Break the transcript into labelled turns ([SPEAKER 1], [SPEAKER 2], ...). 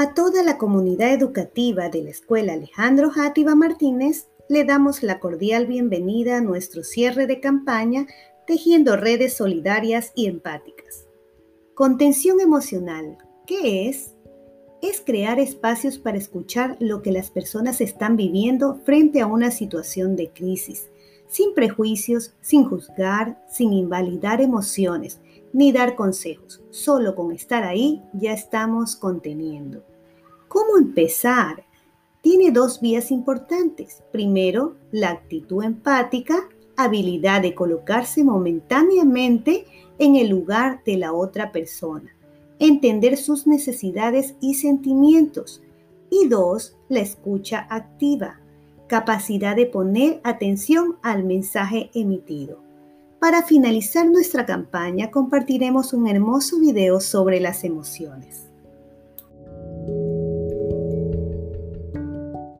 [SPEAKER 1] A toda la comunidad educativa de la Escuela Alejandro Játiva Martínez le damos la cordial bienvenida a nuestro cierre de campaña Tejiendo redes solidarias y empáticas. Contención emocional, ¿qué es? Es crear espacios para escuchar lo que las personas están viviendo frente a una situación de crisis, sin prejuicios, sin juzgar, sin invalidar emociones, ni dar consejos. Solo con estar ahí ya estamos conteniendo. ¿Cómo empezar? Tiene dos vías importantes. Primero, la actitud empática, habilidad de colocarse momentáneamente en el lugar de la otra persona, entender sus necesidades y sentimientos. Y dos, la escucha activa, capacidad de poner atención al mensaje emitido. Para finalizar nuestra campaña compartiremos un hermoso video sobre las emociones.